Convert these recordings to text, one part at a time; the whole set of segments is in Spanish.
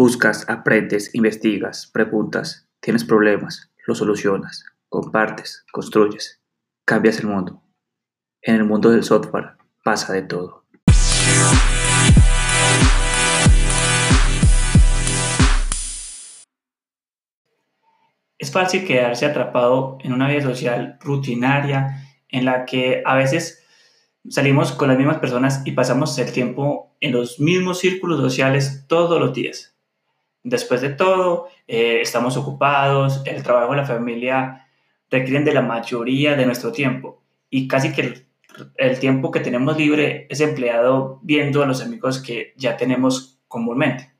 Buscas, aprendes, investigas, preguntas, tienes problemas, los solucionas, compartes, construyes, cambias el mundo. En el mundo del software pasa de todo. Es fácil quedarse atrapado en una vida social rutinaria en la que a veces salimos con las mismas personas y pasamos el tiempo en los mismos círculos sociales todos los días. Después de todo, eh, estamos ocupados, el trabajo y la familia requieren de la mayoría de nuestro tiempo y casi que el, tiempo que tenemos libre es empleado viendo a los amigos que ya tenemos comúnmente.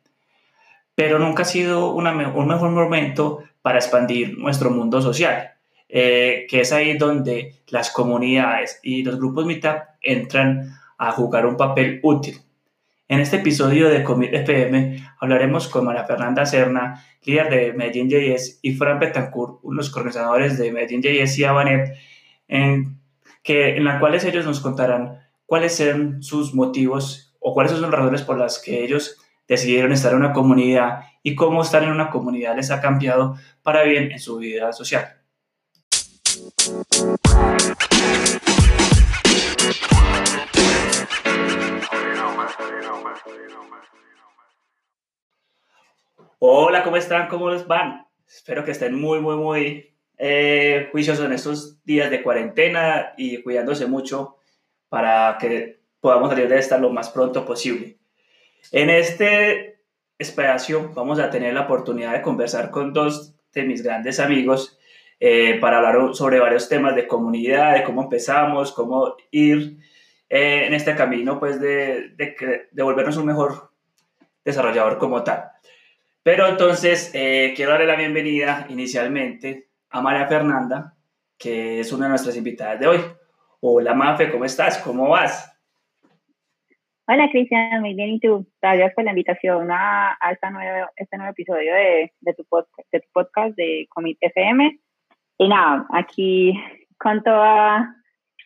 Pero nunca ha sido un mejor momento para expandir nuestro mundo social, eh, que es ahí donde las comunidades y los grupos Meetup entran a jugar un papel útil. En este episodio de Commit FM hablaremos con María Fernanda Serna, líder de Medellín JS, y Fran Betancourt, unos organizadores de Medellín JS y Abanet, en, que, en las cuales ellos nos contarán cuáles son sus motivos o cuáles son las razones por las que ellos decidieron estar en una comunidad y cómo estar en una comunidad les ha cambiado para bien en su vida social. Hola, ¿cómo están? ¿Cómo les van? Espero que estén muy, muy, muy eh, juiciosos en estos días de cuarentena y cuidándose mucho para que podamos salir de esta lo más pronto posible. En este espacio vamos a tener la oportunidad de conversar con dos de mis grandes amigos eh, para hablar sobre varios temas de comunidad, de cómo empezamos, cómo ir eh, en este camino pues de, de, de volvernos un mejor desarrollador como tal. Pero entonces eh, quiero darle la bienvenida inicialmente a María Fernanda, que es una de nuestras invitadas de hoy. Hola Mafe, ¿cómo estás? ¿Cómo vas? Hola Cristian, muy bien. ¿Y tú? Gracias por la invitación a, a esta nuevo, este nuevo episodio de, de, tu podcast, de tu podcast de Commit FM. Y nada, aquí con toda,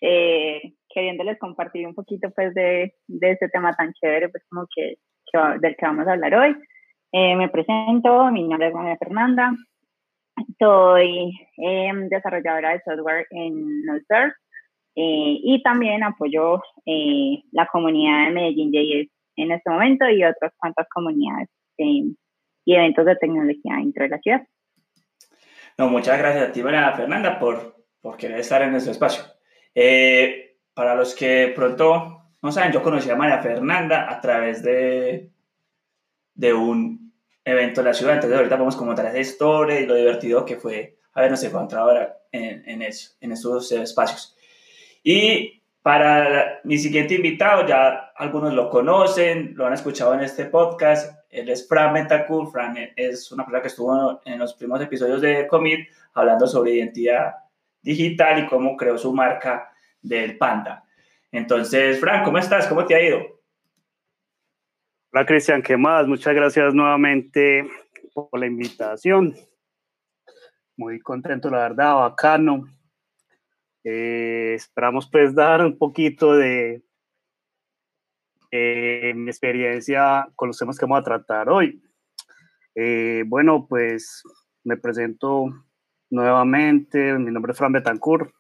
eh, queriéndoles compartir un poquito pues de, de este tema tan chévere, pues como que, que del que vamos a hablar hoy. Eh, me presento, mi nombre es María Fernanda, soy eh, desarrolladora de software en NoSurf eh, y también apoyo eh, la comunidad de Medellín JS en este momento y otras cuantas comunidades y eventos de tecnología dentro de la ciudad. No, muchas gracias a ti, María Fernanda, por, por querer estar en nuestro espacio. Para los que pronto no saben, yo conocí a María Fernanda a través de, de un evento de la ciudad. Entonces ahorita vamos como traer esa historia y lo divertido que fue habernos encontrado ahora en, en, eso, en espacios. Y para mi siguiente invitado, ya algunos lo conocen, lo han escuchado en este podcast. Él es Fran Metacool. Fran es una persona que estuvo en los primeros episodios de Commit hablando sobre identidad digital y cómo creó su marca del Panda. Entonces, Fran, ¿cómo estás? ¿Cómo te ha ido? Hola Cristian, ¿qué más? Muchas gracias nuevamente por la invitación. Muy contento, la verdad, bacano. Eh, esperamos pues dar un poquito de eh, mi experiencia con los temas que vamos a tratar hoy. Eh, bueno, pues me presento nuevamente. Mi nombre es Fran Betancourt.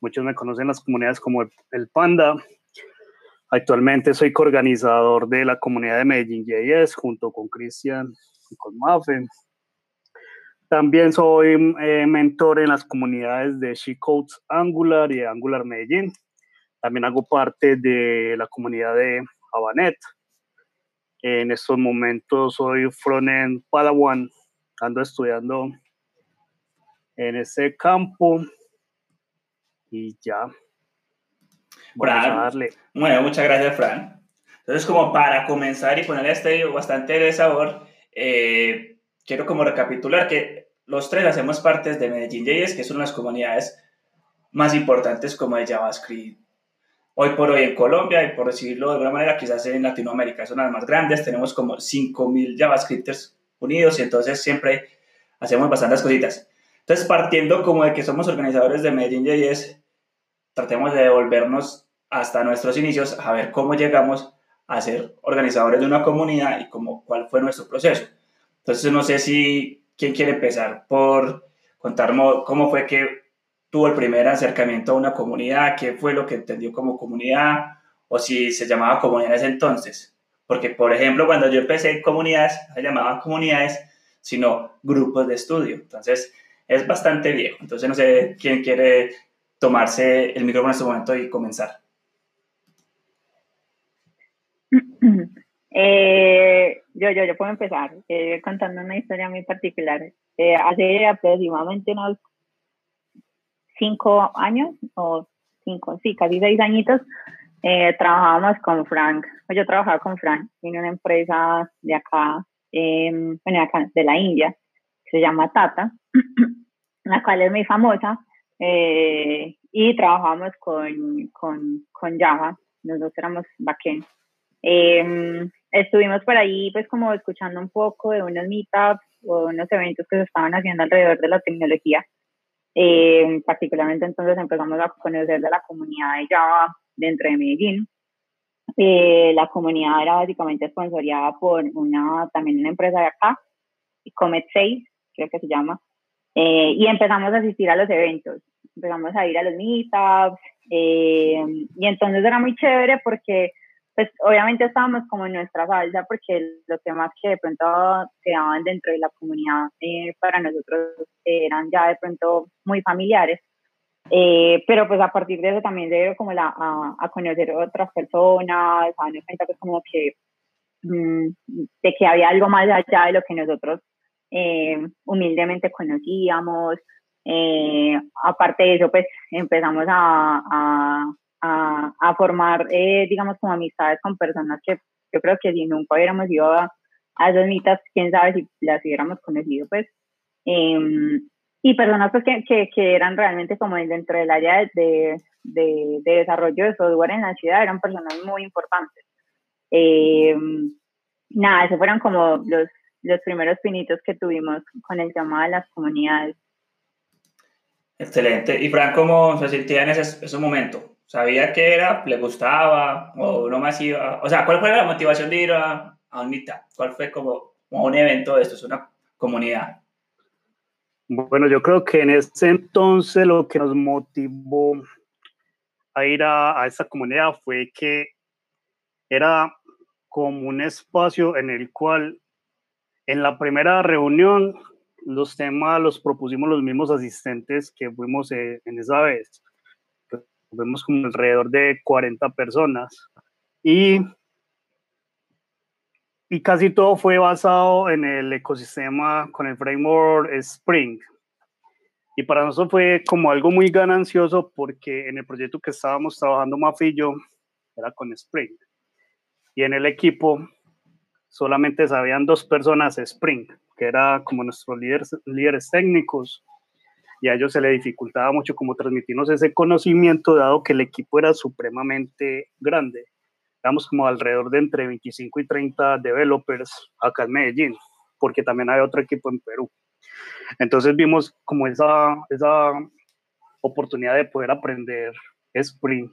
Muchos me conocen en las comunidades como el Panda. Actualmente soy coorganizador de la comunidad de Medellín JS junto con Cristian y con Mafe. También soy eh, mentor en las comunidades de She Codes Angular y Angular Medellín. También hago parte de la comunidad de Habanet. En estos momentos soy frontend Padawan. Ando estudiando en ese campo. Y ya, Fran, bueno, muchas gracias, Fran. Entonces, como para comenzar y ponerle este bastante de sabor, eh, quiero como recapitular que los tres hacemos parte de Medellín JS, que son las comunidades más importantes como de JavaScript. Hoy por hoy en Colombia, y por decirlo de alguna manera, quizás en Latinoamérica son las más grandes, tenemos como 5.000 JavaScripters unidos y entonces siempre hacemos bastantes cositas. Entonces, partiendo como de que somos organizadores de Medellín JS, tratemos de devolvernos hasta nuestros inicios a ver cómo llegamos a ser organizadores de una comunidad y cómo, cuál fue nuestro proceso. Entonces no sé si, ¿quién quiere empezar por contarnos cómo fue que tuvo el primer acercamiento a una comunidad, qué fue lo que entendió como comunidad, o si se llamaba comunidad en ese entonces. Porque, por ejemplo, cuando yo empecé comunidades, se llamaban comunidades, sino grupos de estudio. Entonces, es bastante viejo. Entonces, no sé quién quiere tomarse el micrófono en este momento y comenzar. Eh, yo, yo, yo puedo empezar eh, contando una historia muy particular. Eh, hace aproximadamente unos cinco años, o cinco, sí, casi seis añitos, trabajábamos con Frank. Yo trabajaba con Frank en una empresa de acá, em, bueno, acá de la India, se llama Tata, la cual es muy famosa. Y trabajamos con, con, con Java, nosotros éramos backend. Eh, estuvimos por ahí pues como escuchando un poco de unos meetups o unos eventos que se estaban haciendo alrededor de la tecnología. Eh, particularmente entonces empezamos a conocer de la comunidad de Java dentro de Medellín. Eh, la comunidad era básicamente sponsoriada por una, también una empresa de acá, Comet 6, creo que se llama, eh, y empezamos a asistir a los eventos, empezamos a ir a los meetups, y entonces era muy chévere porque pues obviamente estábamos como en nuestra salsa porque los temas que de pronto se daban dentro de la comunidad eh, para nosotros eran ya de pronto muy familiares. Eh, pero pues a partir de eso también se como la, a, conocer otras personas, a cuenta pues como que mm, de que había algo más allá de lo que nosotros eh, humildemente conocíamos. Aparte de eso, pues empezamos a, a, a formar, eh, digamos, como amistades con personas que yo creo que si nunca hubiéramos ido a, esas mitas, quién sabe si las hubiéramos conocido, pues. Em, y personas pues, que, que, eran realmente como dentro del área de, de, de, desarrollo de software en la ciudad, eran personas muy importantes. Em, nada, esos fueron como los, los primeros pinitos que tuvimos con el tema de las comunidades. Excelente. ¿Y Fran cómo se sentía en ese, ese momento? sabía que era, le gustaba o no más iba. O sea, ¿cuál fue la motivación de ir a, a un ¿Cuál fue como, un evento de esto? Es una comunidad. Bueno, yo creo que en ese entonces lo que nos motivó a ir a, a esa comunidad fue que era como un espacio en el cual en la primera reunión los temas los propusimos los mismos asistentes que fuimos eh, en esa vez vemos como alrededor de 40 personas y, y casi todo fue basado en el ecosistema con el framework Spring. Y para nosotros fue como algo muy ganancioso porque en el proyecto que estábamos trabajando Mafillo era con Spring. Y en el equipo solamente sabían dos personas Spring, que era como nuestros líderes, líderes técnicos y a ellos se le dificultaba mucho como transmitirnos ese conocimiento, dado que el equipo era supremamente grande. Éramos como alrededor de entre 25 y 30 developers acá en Medellín, porque también hay otro equipo en Perú. Entonces vimos como esa, esa oportunidad de poder aprender Spring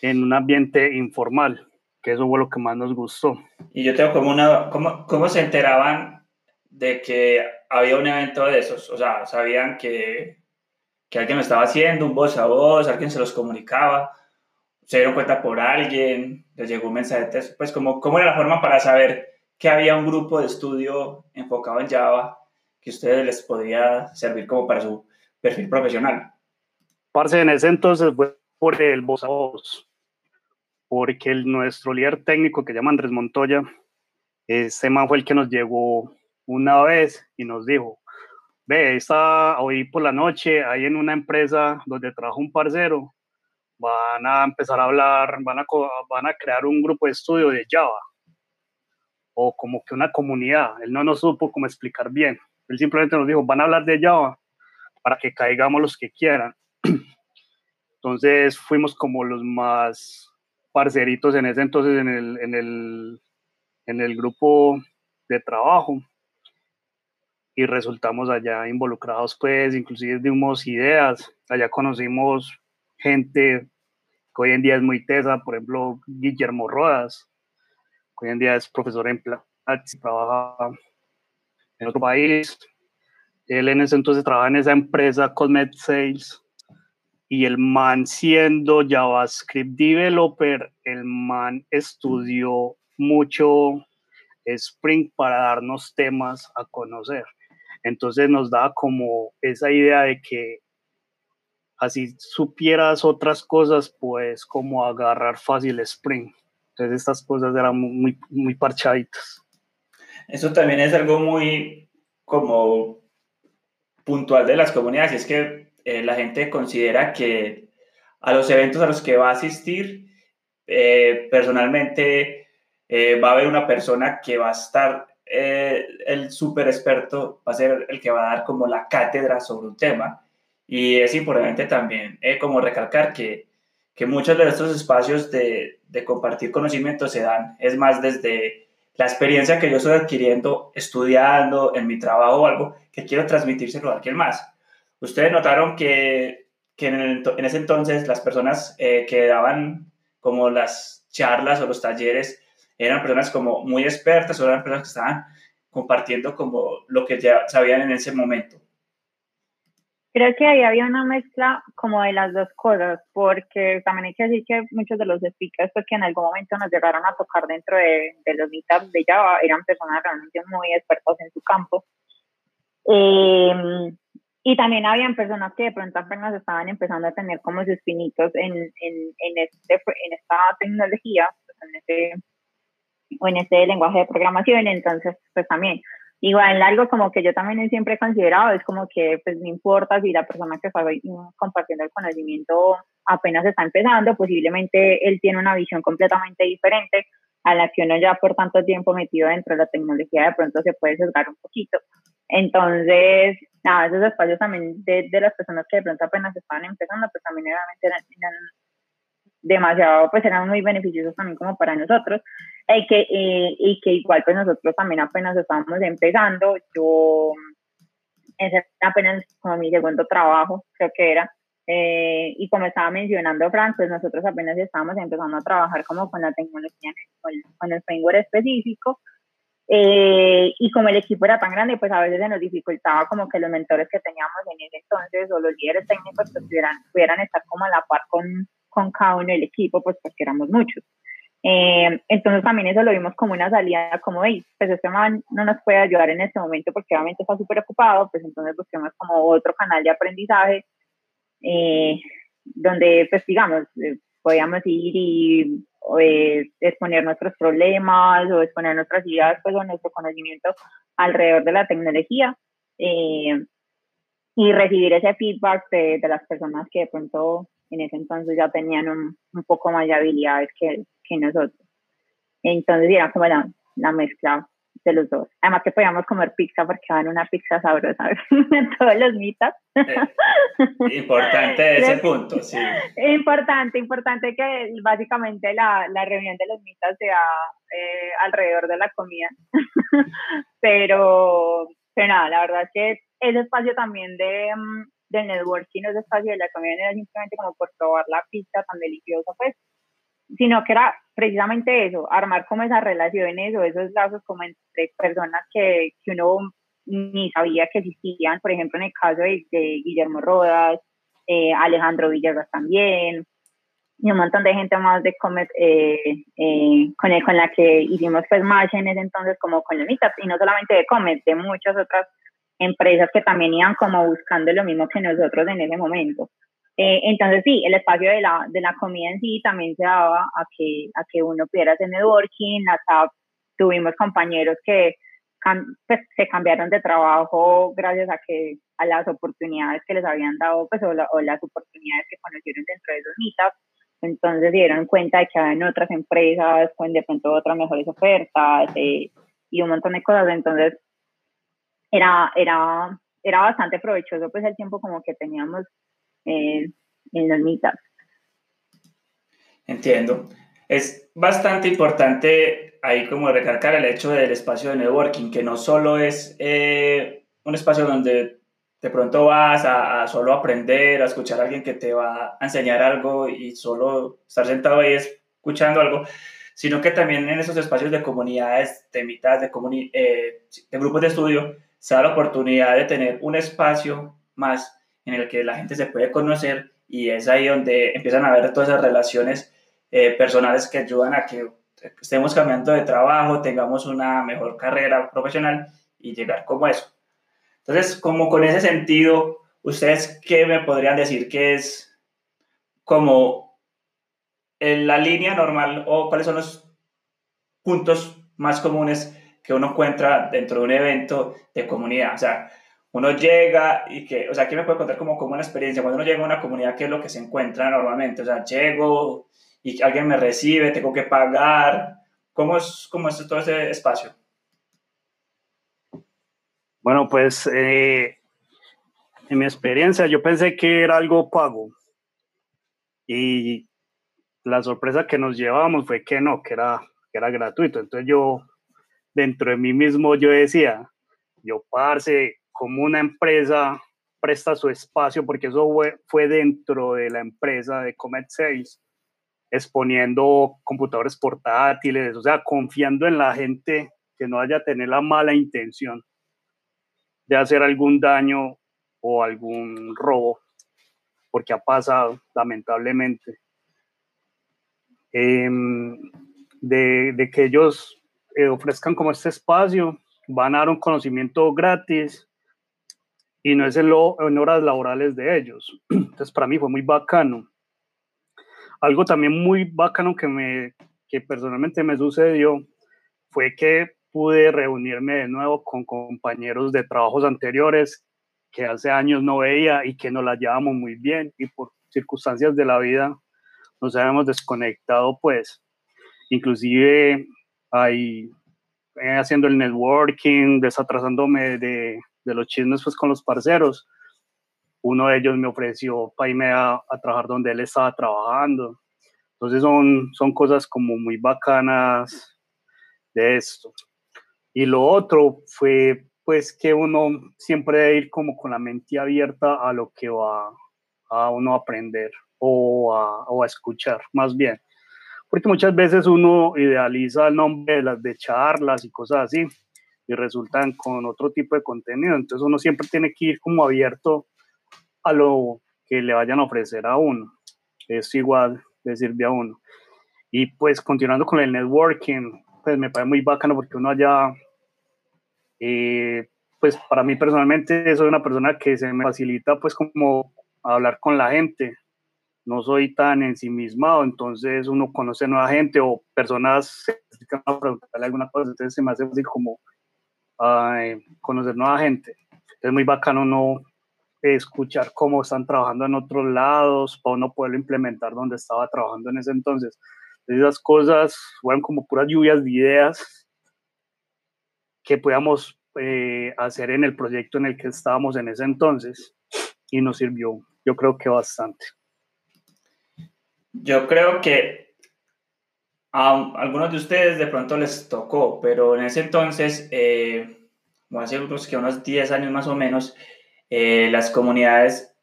en un ambiente informal, que eso fue lo que más nos gustó. Y yo tengo como una, ¿cómo, cómo se enteraban de que había un evento de esos, o sea, sabían que, que alguien lo estaba haciendo, un voz a voz, alguien se los comunicaba, se dieron cuenta por alguien, les llegó un mensaje de texto, pues como, ¿cómo era la forma para saber que había un grupo de estudio enfocado en Java que a ustedes les podía servir como para su perfil profesional? Parce, en ese entonces fue por el voz a voz, porque el, nuestro líder técnico que llama Andrés Montoya, ese man fue el que nos llegó una vez y nos dijo, ve, está hoy por la noche, ahí en una empresa donde trabaja un parcero, van a empezar a hablar, van a, van a crear un grupo de estudio de Java, o como que una comunidad. Él no nos supo cómo explicar bien. Él simplemente nos dijo, van a hablar de Java para que caigamos los que quieran. Entonces fuimos como los más parceritos en ese entonces en el, en el, en el grupo de trabajo y resultamos allá involucrados, pues, inclusive dimos ideas, allá conocimos gente que hoy en día es muy tesa, por ejemplo, Guillermo Rodas, que hoy en día es profesor en Platzi, trabaja en otro país. Él en ese entonces trabajaba en esa empresa Cosmet Sales y el man siendo JavaScript developer, el man estudió mucho Spring para darnos temas a conocer. Entonces nos da como esa idea de que así supieras otras cosas, pues como agarrar fácil Spring. Entonces estas cosas eran muy, muy parchaditas. Eso también es algo muy como puntual de las comunidades, es que eh, la gente considera que a los eventos a los que va a asistir, eh, personalmente eh, va a haber una persona que va a estar, el súper experto va a ser el que va a dar como la cátedra sobre un tema. Y es importante también como recalcar que, que muchos de estos espacios de, de compartir conocimiento se dan, es más desde la experiencia que yo estoy adquiriendo estudiando en mi trabajo o algo que quiero transmitírselo a alguien más. Ustedes notaron que, que en, ese entonces las personas eh, que daban como las charlas o los talleres eran personas como muy expertas o eran personas que estaban compartiendo como lo que ya sabían en ese momento. Creo que ahí había una mezcla como de las dos cosas, porque también hay que decir que muchos de los speakers pues, que en algún momento nos llegaron a tocar dentro de, de los meetups de Java eran personas realmente muy expertas en su campo. Eh, y también habían personas que de pronto apenas estaban empezando a tener como sus pinitos en, en, en, este, en esta tecnología, pues, en este, o en este lenguaje de programación, entonces pues también Igual algo como que yo también siempre he considerado es como que pues no importa si la persona que está compartiendo el conocimiento apenas está empezando, posiblemente él tiene una visión completamente diferente a la que uno ya por tanto tiempo metido dentro de la tecnología de pronto se puede sesgar un poquito. Entonces, nada, esos espacios también de, de las personas que de pronto apenas estaban empezando, pues también eran, eran demasiado, pues eran muy beneficiosos también como para nosotros, y que, eh, y que igual pues nosotros también apenas estábamos empezando, yo, ese apenas como mi segundo trabajo, creo que era, eh, y como estaba mencionando Frank, pues nosotros apenas estábamos empezando a trabajar como con la tecnología, con, con el framework específico, eh, y como el equipo era tan grande, pues a veces se nos dificultaba como que los mentores que teníamos en ese entonces o los líderes técnicos pues pudieran, pudieran estar como a la par con, con cada uno del equipo, pues porque éramos muchos. Eh, entonces también eso lo vimos como una salida, como, veis, pues este man no nos puede ayudar en este momento porque obviamente está súper ocupado, pues entonces busquemos como otro canal de aprendizaje eh, donde, pues digamos, eh, podíamos ir y exponer nuestros problemas o exponer nuestras ideas, pues o nuestro conocimiento alrededor de la tecnología y recibir ese feedback de, de las personas que de pronto en ese entonces ya tenían un, un poco más de habilidades que, que nosotros. Entonces era como la, la, mezcla de los dos. Además que podíamos comer pizza porque van una pizza sabrosa en todos los mitas. Eh, importante ese punto, sí. Importante, importante que básicamente la, la reunión de los mitas sea eh, alrededor de la comida. pero, pero nada, la verdad es que ese espacio también de, mm, del networking, ese espacio de la comida era simplemente como por probar la pizza tan deliciosa, pues, sino que era precisamente eso, armar como esas relaciones o esos lazos como entre personas que, que uno ni sabía que existían, por ejemplo, en el caso de, Guillermo Rodas, eh, Alejandro Villegas también, y un montón de gente más de Comet eh, eh, con, el, con la que hicimos pues más en ese entonces como con el y no solamente de Comet, de muchas otras empresas que también iban como buscando lo mismo que nosotros en ese momento. Eh, entonces sí, el espacio de la, de la comida en sí también se daba a que, a que uno pudiera hacer networking, hasta tuvimos compañeros que pues, se cambiaron de trabajo gracias a que a las oportunidades que les habían dado pues, o, las oportunidades que conocieron dentro de esos meetups. Entonces dieron cuenta de que había otras empresas con de pronto otras mejores ofertas eh, y un montón de cosas. Entonces era, era, era bastante provechoso pues el tiempo como que teníamos eh, en las mitad. Entiendo. Es bastante importante ahí como recalcar el hecho del espacio de networking, que no solo es eh, un espacio donde de pronto vas a, a, solo aprender, a escuchar a alguien que te va a enseñar algo y solo estar sentado ahí escuchando algo, sino que también en esos espacios de comunidades, de mitad, de, eh, de grupos de estudio, se da la oportunidad de tener un espacio más en el que la gente se puede conocer y es ahí donde empiezan a haber todas esas relaciones eh, personales que ayudan a que estemos cambiando de trabajo, tengamos una mejor carrera profesional y llegar como eso. Entonces, como con ese sentido, ¿ustedes qué me podrían decir que es como en la línea normal o cuáles son los puntos más comunes que uno encuentra dentro de un evento de comunidad? O sea, uno llega y que, o sea, ¿qué me puede contar como, como una experiencia? Cuando uno llega a una comunidad, ¿qué es lo que se encuentra normalmente? O sea, llego y alguien me recibe, tengo que pagar. ¿Cómo es, cómo es todo ese espacio? Bueno, pues eh, en mi experiencia yo pensé que era algo pago y la sorpresa que nos llevábamos fue que no, que era, que era gratuito. Entonces yo, dentro de mí mismo, yo decía, yo parce, como una empresa presta su espacio, porque eso fue, dentro de la empresa de Comet 6, exponiendo computadores portátiles, o sea, confiando en la gente que no haya tener la mala intención de hacer algún daño o algún robo, porque ha pasado, lamentablemente. Em, de, que ellos eh, ofrezcan como este espacio, van a dar un conocimiento gratis, y no es en, en horas laborales de ellos. Entonces, para mí fue muy bacano. Algo también muy bacano que, me, que personalmente me sucedió fue que pude reunirme de nuevo con compañeros de trabajos anteriores que hace años no veía y que nos la llevamos muy bien y por circunstancias de la vida nos habíamos desconectado pues inclusive ahí eh, haciendo el networking, desatrasándome de, de los chismes pues con los parceros. Uno de ellos me ofreció para irme a, trabajar donde él estaba trabajando. Entonces son, son cosas como muy bacanas de esto. Y lo otro fue pues que uno siempre debe ir como con la mente abierta a lo que va a uno aprender o a, o a escuchar, más bien. Porque muchas veces uno idealiza el nombre de las de charlas y cosas así, y resultan con otro tipo de contenido. Entonces uno siempre tiene que ir como abierto a lo que le vayan a ofrecer a uno. Es igual le sirve a uno. Y pues continuando con el networking, pues me parece muy bacano porque uno allá, eh, pues para mí personalmente soy una persona que se me facilita pues como hablar con la gente. No soy tan ensimismado, entonces uno conoce nueva gente o personas se a preguntarle alguna cosa, entonces se me hace así como conocer nueva gente. Es muy bacano no escuchar cómo están trabajando en otros lados para uno poderlo implementar donde estaba trabajando en ese entonces. Esas cosas fueron como puras lluvias de ideas que podíamos eh, hacer en el proyecto en el que estábamos en ese entonces y nos sirvió, yo creo que bastante. Yo creo que a algunos de ustedes de pronto les tocó, pero en ese entonces, eh, hace unos, que unos 10 años más o menos, eh, las comunidades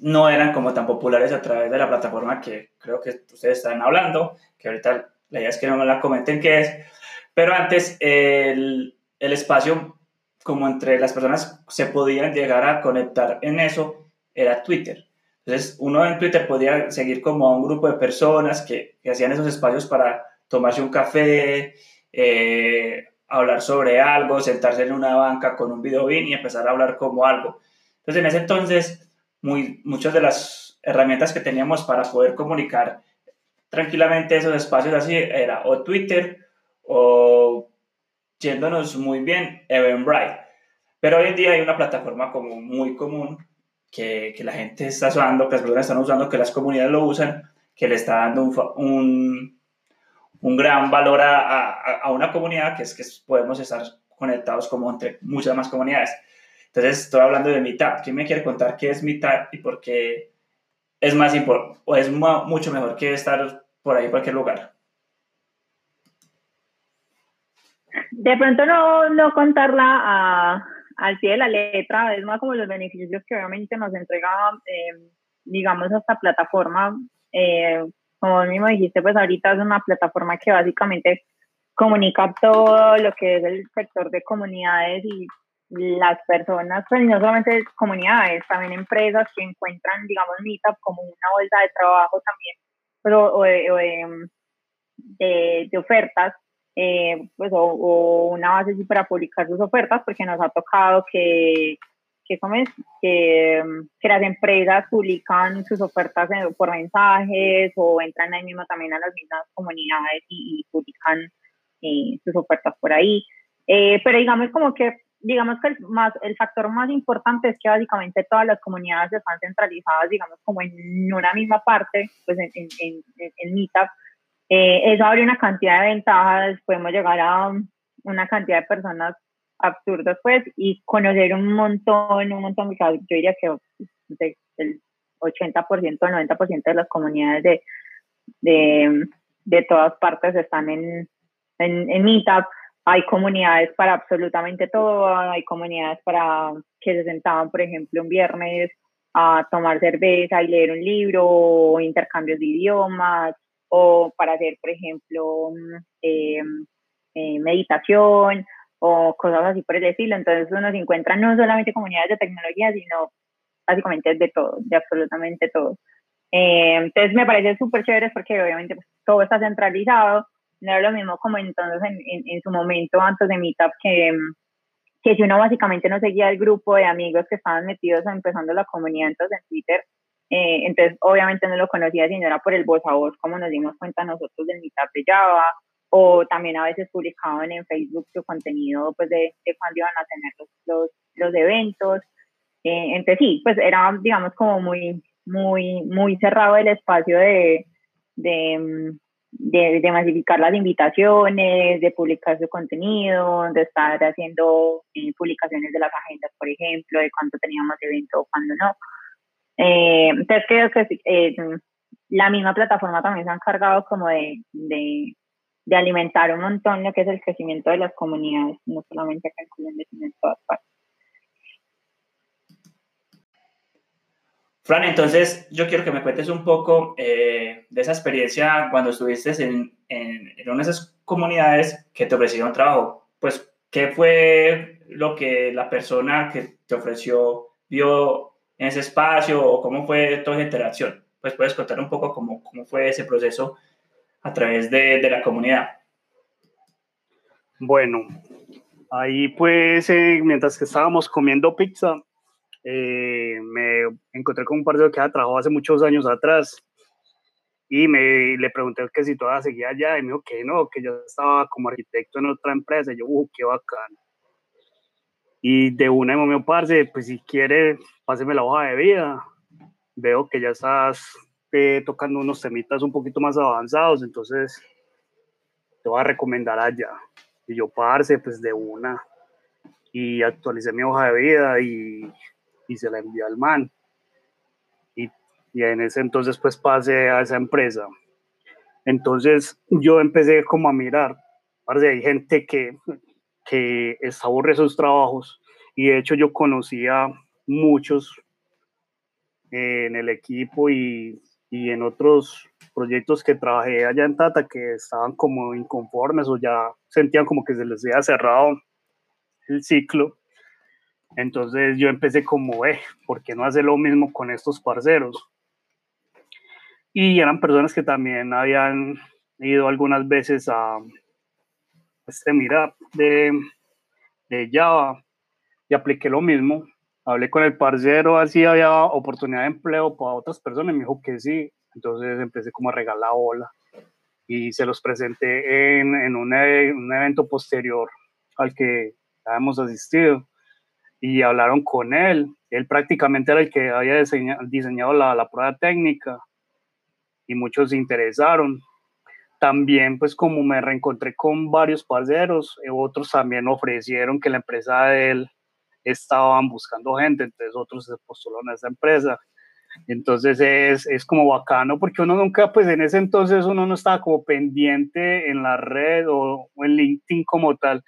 no eran como tan populares a través de la plataforma que creo que ustedes están hablando, que ahorita la idea es que no me la comenten qué es, pero antes el, el espacio como entre las personas se podían llegar a conectar en eso era Twitter. Entonces, uno en Twitter podía seguir como a un grupo de personas que, hacían esos espacios para tomarse un café, eh, hablar sobre algo, sentarse en una banca con un video y empezar a hablar como algo. Entonces, en ese entonces, muy, muchas de las herramientas que teníamos para poder comunicar tranquilamente esos espacios así era o Twitter o yéndonos muy bien Eventbrite. Pero hoy en día hay una plataforma como muy común que, que, la gente está usando, que las personas están usando, que las comunidades lo usan, que le está dando un, un, un gran valor a, a, una comunidad, que es que podemos estar conectados como entre muchas más comunidades. Entonces, estoy hablando de Meetup. ¿Quién me quiere contar qué es Meetup y por qué es más importante o es mucho mejor que estar por ahí en cualquier lugar? De pronto no, no contarla a, al pie de la letra, es más como los beneficios que obviamente nos entrega, eh, digamos, esta plataforma. Eh, como mismo dijiste, pues ahorita es una plataforma que básicamente comunica todo lo que es el sector de comunidades y las personas, pues no solamente comunidades, también empresas que encuentran, digamos, Meetup como una bolsa de trabajo también, pero, o, de, de, ofertas, eh, pues, o, una base así para publicar sus ofertas, porque nos ha tocado que, que, que, que las empresas publican sus ofertas por mensajes o entran ahí mismo también a las mismas comunidades y, publican eh, sus ofertas por ahí. Eh, pero digamos como que digamos que el, más, el factor más importante es que básicamente todas las comunidades están centralizadas, digamos, como en una misma parte, pues en, en, en, en Meetup. Eh, eso abre una cantidad de ventajas, podemos llegar a una cantidad de personas absurdas, pues, y conocer un montón, un montón, yo diría que el 80%, el 90% de las comunidades de, de, de todas partes están en, en, en Meetup. Hay comunidades para absolutamente todo, hay comunidades para que se sentaban, por ejemplo, un viernes a tomar cerveza y leer un libro, intercambios de idiomas, o para hacer, por ejemplo, eh, eh, meditación o cosas así por el estilo. Entonces uno se encuentra no solamente comunidades de tecnología, sino básicamente de todo, de absolutamente todo. Eh, entonces me parece súper chévere porque obviamente pues, todo está centralizado no era lo mismo como entonces en, en, su momento antes de Meetup que, que si uno básicamente no seguía el grupo de amigos que estaban metidos empezando la comunidad entonces en Twitter, eh, entonces obviamente no lo conocía sino era por el voz a voz como nos dimos cuenta nosotros del Meetup de Java o también a veces publicaban en Facebook su contenido pues de, de cuándo iban a tener los, los, los eventos. Eh, entonces sí, pues era digamos como muy, muy, muy cerrado el espacio de, de, de, de, masificar las invitaciones, de publicar su contenido, de estar haciendo eh, publicaciones de las agendas, por ejemplo, de cuánto teníamos evento o cuándo no. Eh, entonces creo que eh, la misma plataforma también se ha encargado como de, de, de, alimentar un montón lo que es el crecimiento de las comunidades, no solamente acá en Colombia, sino en todas partes. Fran, entonces yo quiero que me cuentes un poco eh, de esa experiencia cuando estuviste en, en, en, una de esas comunidades que te ofrecieron trabajo. Pues, ¿qué fue lo que la persona que te ofreció vio en ese espacio o cómo fue toda esa interacción? Pues puedes contar un poco cómo, cómo fue ese proceso a través de, de la comunidad. Bueno, ahí pues eh, mientras que estábamos comiendo pizza, eh, me encontré con un par de que había trabajado hace muchos años atrás y me le pregunté que si todavía seguía allá y me dijo que no, que yo estaba como arquitecto en otra empresa. Y yo, uh, qué bacán. Y de una me dijo, parce, pues si quiere, páseme la hoja de vida. Veo que ya estás eh, tocando unos temitas un poquito más avanzados, entonces te voy a recomendar allá. Y yo, parce, pues de una. Y actualicé mi hoja de vida y y se la envió al man. Y, y en ese entonces pues pasé a esa empresa. Entonces yo empecé como a mirar, hay gente que, que está aburre sus trabajos y de hecho yo conocía muchos en el equipo y, y, en otros proyectos que trabajé allá en Tata que estaban como inconformes o ya sentían como que se les había cerrado el ciclo entonces yo empecé como, eh, ¿por qué no hacer lo mismo con estos parceros? Y eran personas que también habían ido algunas veces a este mira de, de Java y apliqué lo mismo. Hablé con el parcero, así había oportunidad de empleo para otras personas y me dijo que sí. Entonces empecé como a regalar bola y se los presenté en, en un, un evento posterior al que habíamos asistido y hablaron con él. Él prácticamente era el que había diseñado, la, la, prueba técnica y muchos se interesaron. También, pues como me reencontré con varios parceros, eh, otros también ofrecieron que la empresa de él estaban buscando gente, entonces otros se postularon a esa empresa. Entonces es, es como bacano porque uno nunca, pues en ese entonces uno no estaba como pendiente en la red o, en LinkedIn como tal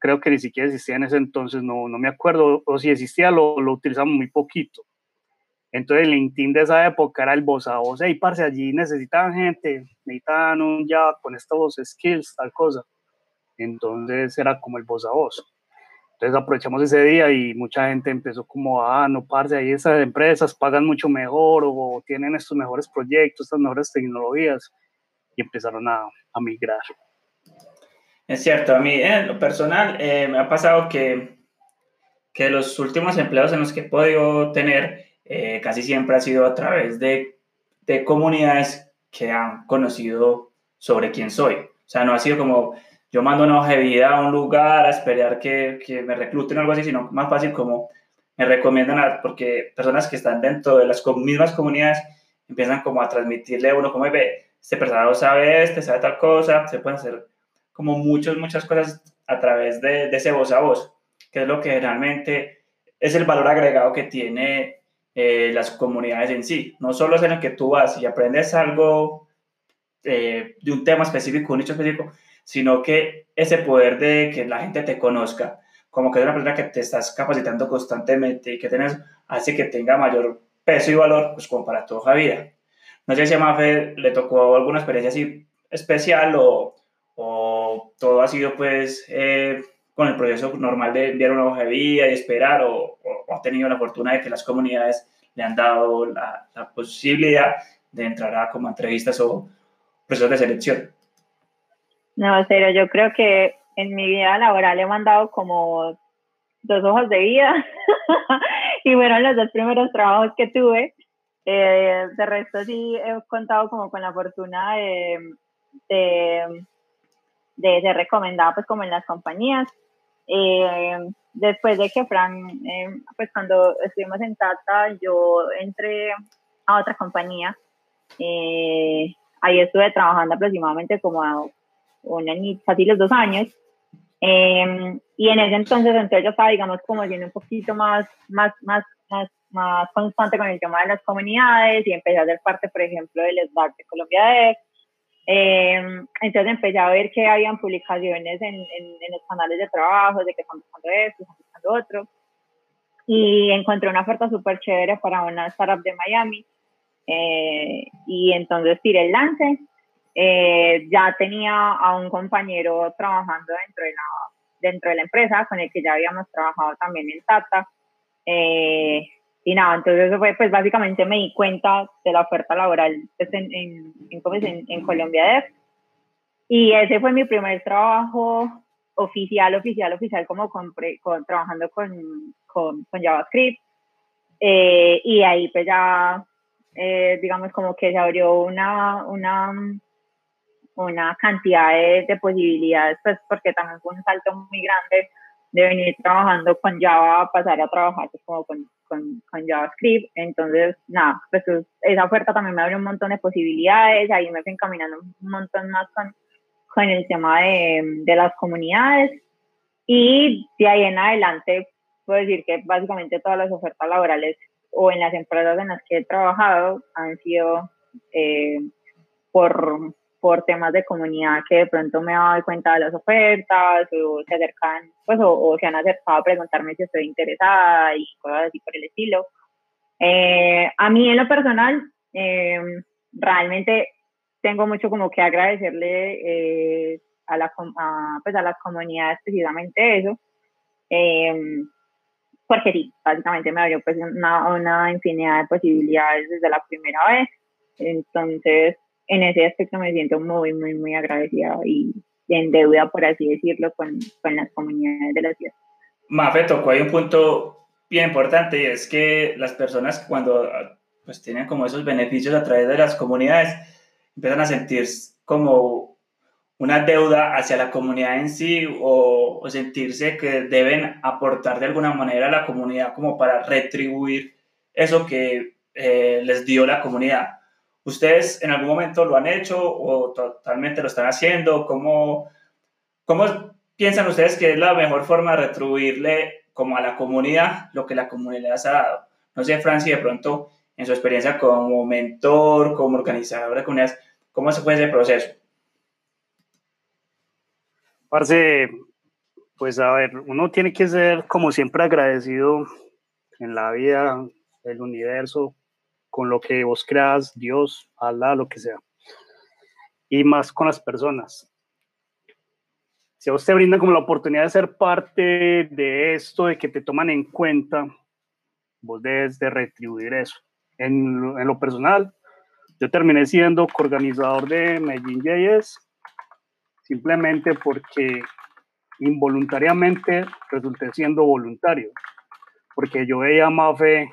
creo que ni siquiera existía en ese entonces, no, no me acuerdo, o si existía lo, lo utilizamos muy poquito. Entonces el LinkedIn de esa época era el voz a voz, hey, parce, allí necesitaban gente, necesitaban un ya con estos skills, tal cosa. Entonces era como el voz a voz. Entonces aprovechamos ese día y mucha gente empezó como, ah, no, parce, ahí esas empresas pagan mucho mejor o tienen estos mejores proyectos, estas mejores tecnologías y empezaron a, a migrar. Es cierto, a mí en lo personal eh, me ha pasado que, que los últimos empleos en los que he podido tener eh, casi siempre ha sido a través de, de comunidades que han conocido sobre quién soy. O sea, no ha sido como yo mando una hoja de vida a un lugar a esperar que, que me recluten o algo así, sino más fácil como me recomiendan, a, porque personas que están dentro de las mismas comunidades empiezan como a transmitirle a uno como, ve, este personaje sabe este, sabe tal cosa, se pueden hacer como muchas, muchas cosas a través de, de ese voz a voz, que es lo que generalmente es el valor agregado que tiene eh, las comunidades en sí. No solo es en el que tú vas y aprendes algo eh, de un tema específico, un nicho específico, sino que ese poder de que la gente te conozca, como que es una persona que te estás capacitando constantemente y que tienes, hace que tenga mayor peso y valor, pues como para hoja de vida. No sé si a Mafe le tocó alguna experiencia así especial o, o todo ha sido pues eh, con el proceso normal de enviar una hoja de vida y esperar o, o, ha tenido la fortuna de que las comunidades le han dado la, la posibilidad de entrar a como entrevistas o procesos de selección. No, cero, yo creo que en mi vida laboral he mandado como dos hojas de vida y fueron los dos primeros trabajos que tuve. Eh, de resto sí he contado como con la fortuna de, de, de ser recomendada pues como en las compañías. Eh, después de que Fran, eh, pues cuando estuvimos en Tata, yo entré a otra compañía. ahí estuve trabajando aproximadamente como un año, casi los dos años. Em, y en ese entonces, entonces yo estaba, digamos, como siendo un poquito más, más, más, más, más constante con el tema de las comunidades y empecé a ser parte, por ejemplo, del SBAC de Colombia de eh, entonces empecé a ver que habían publicaciones en, en, los canales de trabajo, de que están buscando esto, están buscando otro. Y encontré una oferta súper chévere para una startup de Miami. Eh, y entonces tiré el lance eh, ya tenía a un compañero trabajando dentro de, la, dentro de la empresa con el que ya habíamos trabajado también en Tata. Eh, y nada, entonces eso fue, pues básicamente me di cuenta de la oferta laboral pues, en, en, en, en Colombia Y ese fue mi primer trabajo oficial, oficial, oficial, como con, trabajando con, con, con JavaScript. Eh, y ahí pues ya, digamos, como que se abrió una, una una cantidad de, posibilidades, pues porque también fue un salto muy grande de venir trabajando con Java a pasar a trabajar pues, como con, con, con, JavaScript. Entonces, nada, pues esa oferta también me abrió un montón de posibilidades, ahí me fui encaminando un montón más con, con el tema de, de las comunidades y de ahí en adelante puedo decir que básicamente todas las ofertas laborales o en las empresas en las que he trabajado han sido eh, por, por temas de comunidad que de pronto me dado cuenta de las ofertas o se acercan, pues, o, se han acercado a preguntarme si estoy interesada y cosas así por el estilo. Eh, a mí en lo personal, eh, realmente tengo mucho como que agradecerle eh, a, la, a, pues a las comunidades precisamente eso, porque sí, básicamente me abrió pues una, una infinidad de posibilidades desde la primera vez. Entonces, en ese aspecto me siento muy, muy, muy agradecida y en deuda, por así decirlo, con, con las comunidades de la ciudad. Mafe, tocó hay un punto bien importante y es que las personas cuando pues tienen como esos beneficios a través de las comunidades empiezan a sentir como una deuda hacia la comunidad en sí o, o, sentirse que deben aportar de alguna manera a la comunidad como para retribuir eso que eh, les dio la comunidad. ¿Ustedes en algún momento lo han hecho o totalmente lo están haciendo? ¿Cómo, cómo piensan ustedes que es la mejor forma de retribuirle como a la comunidad lo que la comunidad les ha dado? No sé, Francia, de pronto, en su experiencia como mentor, como organizador de comunidades, ¿cómo se fue ese proceso? Parce, pues a ver, uno tiene que ser como siempre agradecido en la vida, el universo, con lo que vos creas, Dios, Allah, lo que sea. Y más con las personas. si a usted brinda como la oportunidad de ser parte de esto, de que te toman en cuenta, vos debes de retribuir eso. En, en lo personal, yo terminé siendo coorganizador de Medellín JS simplemente porque involuntariamente resulté siendo voluntario, porque yo veía a Mafe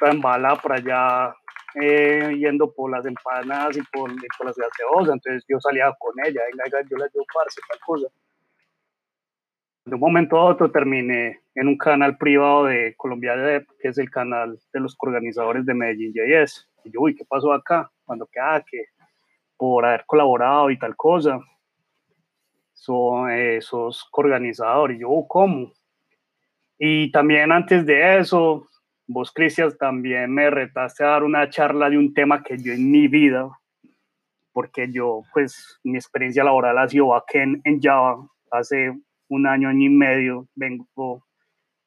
en bala por allá eh, yendo por las empanadas y por, por las gaseosas, entonces yo salía con ella, venga, yo la llevo parce, tal cosa. De un momento a otro terminé en un canal privado de Colombia que es el canal de los organizadores de Medellín JS. Y yo, uy, ¿qué pasó acá? Cuando que, ah, que por haber colaborado y tal cosa, son esos organizadores. Yo, ¿cómo? Y también antes de eso, vos, Cristian, también me retaste a dar una charla de un tema que yo en mi vida, porque yo, pues, mi experiencia laboral ha sido backend en Java. Hace un año, año y medio, vengo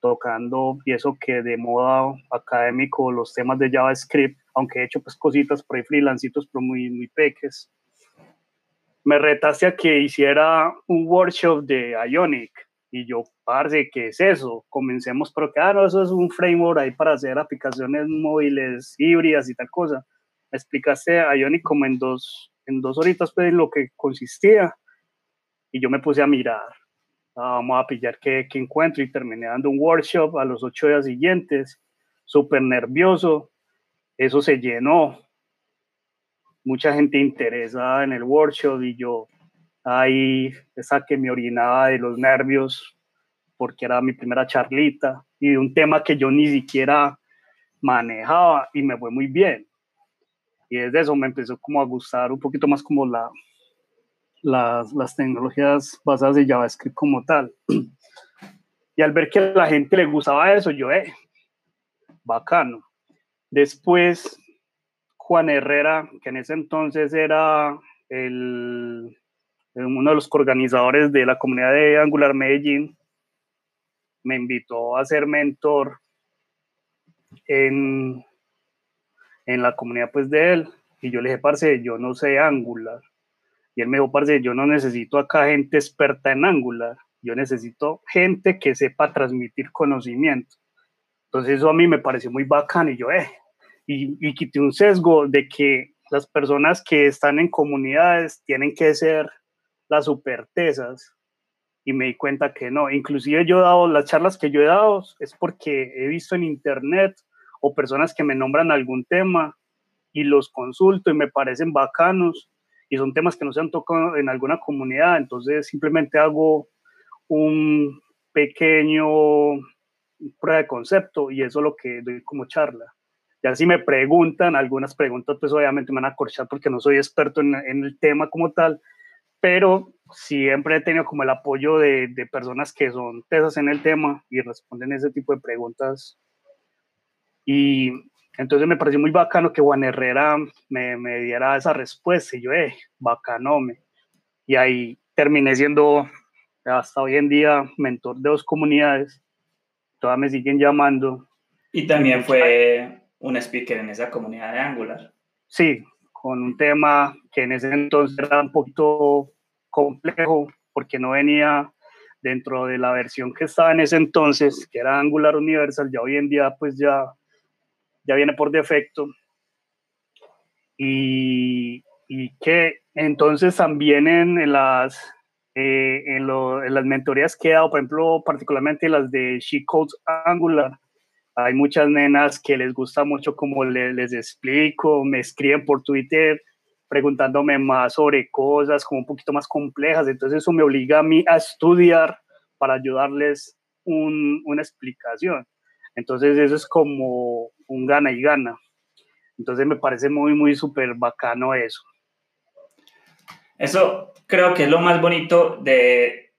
tocando, y eso que de moda académico, los temas de JavaScript, aunque he hecho pues cositas por ahí freelancitos, pero muy, muy peques me retaste a que hiciera un workshop de Ionic. Y yo, parce, ¿qué es eso? Comencemos, pero claro, eso es un framework ahí para hacer aplicaciones móviles, híbridas y tal cosa. Me explicaste Ionic como en dos, en dos horitas, pues, en lo que consistía. Y yo me puse a mirar. Ah, vamos a pillar qué, qué encuentro. Y terminé dando un workshop a los ocho días siguientes. Súper nervioso. Eso se llenó mucha gente interesada en el workshop y yo ahí esa que me orinaba de los nervios porque era mi primera charlita y de un tema que yo ni siquiera manejaba y me fue muy bien. Y desde eso me empezó como a gustar un poquito más como la, las, las tecnologías basadas en JavaScript como tal. Y al ver que a la gente le gustaba eso, yo, eh, bacano. Después Juan Herrera, que en ese entonces era el, uno de los organizadores de la comunidad de Angular Medellín, me invitó a ser mentor en, en la comunidad pues de él. Y yo le dije, parce, yo no sé Angular. Y él me dijo, parce, yo no necesito acá gente experta en Angular. Yo necesito gente que sepa transmitir conocimiento. Entonces eso a mí me pareció muy bacán y yo, eh, y, quité un sesgo de que las personas que están en comunidades tienen que ser las supertesas y me di cuenta que no. Inclusive yo he dado las charlas que yo he dado es porque he visto en internet o personas que me nombran algún tema y los consulto y me parecen bacanos y son temas que no se han tocado en alguna comunidad, entonces simplemente hago un pequeño prueba de concepto y eso es lo que doy como charla. Ya si me preguntan algunas preguntas, pues obviamente me van a corchar porque no soy experto en, el tema como tal, pero siempre he tenido como el apoyo de, de, personas que son tesas en el tema y responden ese tipo de preguntas. Y entonces me pareció muy bacano que Juan Herrera me, me diera esa respuesta y yo, eh, bacano, me. Y ahí terminé siendo hasta hoy en día mentor de dos comunidades. Todas me siguen llamando. Y también fue un speaker en esa comunidad de Angular. Sí, con un tema que en ese entonces era un poquito complejo porque no venía dentro de la versión que estaba en ese entonces, que era Angular Universal, ya hoy en día pues ya, ya viene por defecto. Y, y que entonces también en, las, eh, en, en, las mentorías que he dado, por ejemplo, particularmente las de She Codes Angular, hay muchas nenas que les gusta mucho como les explico, me escriben por Twitter preguntándome más sobre cosas como un poquito más complejas, entonces eso me obliga a mí a estudiar para ayudarles una explicación. Entonces eso es como un gana y gana. Entonces me parece muy, muy súper bacano eso. Eso creo que es lo más bonito de,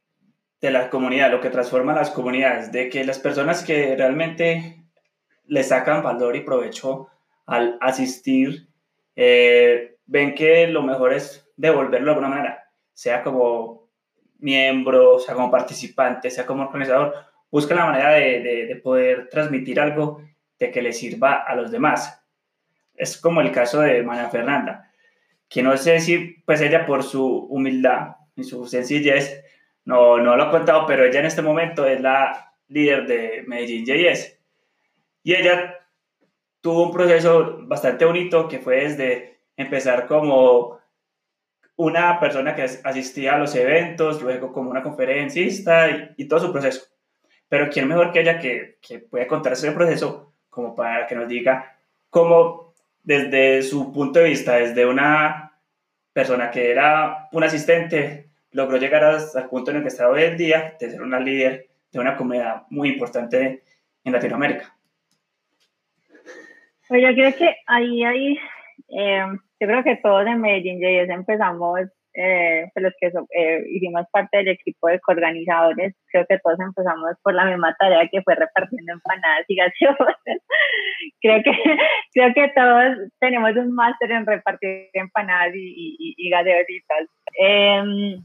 de la comunidad, lo que transforma las comunidades, de que las personas que realmente le sacan valor y provecho al asistir, eh, ven que lo mejor es devolverlo de alguna manera, sea como miembro, sea como participante, sea como organizador, busca la manera de, de, poder transmitir algo de que le sirva a los demás. Es como el caso de María Fernanda, que no sé si pues ella por su humildad y su sencillez no, no lo he contado, pero ella en este momento es la líder de Medellín JS. Y ella tuvo un proceso bastante bonito que fue desde empezar como una persona que asistía a los eventos, luego como una conferencista y, todo su proceso. Pero ¿quién mejor que ella que, que puede contar ese proceso como para que nos diga cómo desde su punto de vista, desde una persona que era un asistente, logró llegar el punto en el que está hoy en día, de ser una líder de una comunidad muy importante en Latinoamérica. Pues yo creo que ahí, ahí, eh, yo creo que todos en Medellín JS empezamos, eh, pues los que eh, hicimos parte del equipo de coorganizadores, creo que todos empezamos por la misma tarea que fue repartiendo empanadas y gaseosas. creo que creo que todos tenemos un máster en repartir empanadas y, y, y gaseositas. Em,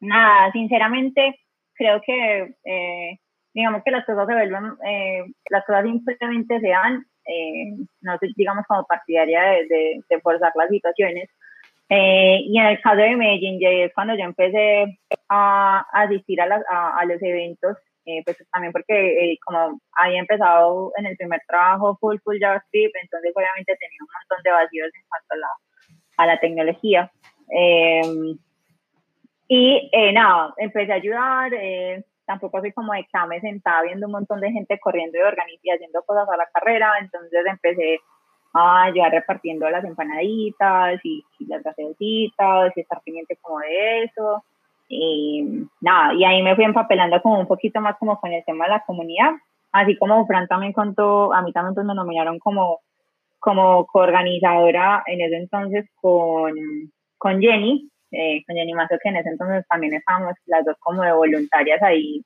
nada, sinceramente, creo que digamos que las cosas se vuelven, las cosas simplemente se dan eh, no digamos, como partidaria de, de, forzar las situaciones. Eh, y en el caso de Medellín, ya es cuando yo empecé a, asistir a, a, los eventos, eh, pues también porque como había empezado en el primer trabajo full, full JavaScript, entonces obviamente tenía un montón de vacíos en cuanto a la, a la tecnología. y nada, empecé a ayudar, tampoco soy como de que me sentaba viendo un montón de gente corriendo y organizando y haciendo cosas a la carrera, entonces empecé a llevar repartiendo las empanaditas y, las gaseositas y estar pendiente como de eso. Y nada, y ahí me fui empapelando como un poquito más como con el tema de la comunidad, así como Fran también contó, a mí también pues me nominaron como, como coorganizadora en ese entonces con, con Jenny, eh, con Jenny Mazo, que en ese entonces también estábamos las dos como de voluntarias ahí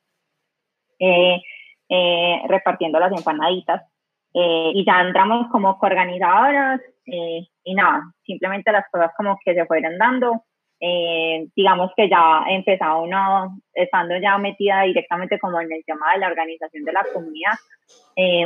eh, eh, repartiendo las empanaditas. y ya entramos como coorganizadoras y nada, simplemente las cosas como que se fueron dando. digamos que ya empezaba uno, estando ya metida directamente como en el tema de la organización de la comunidad,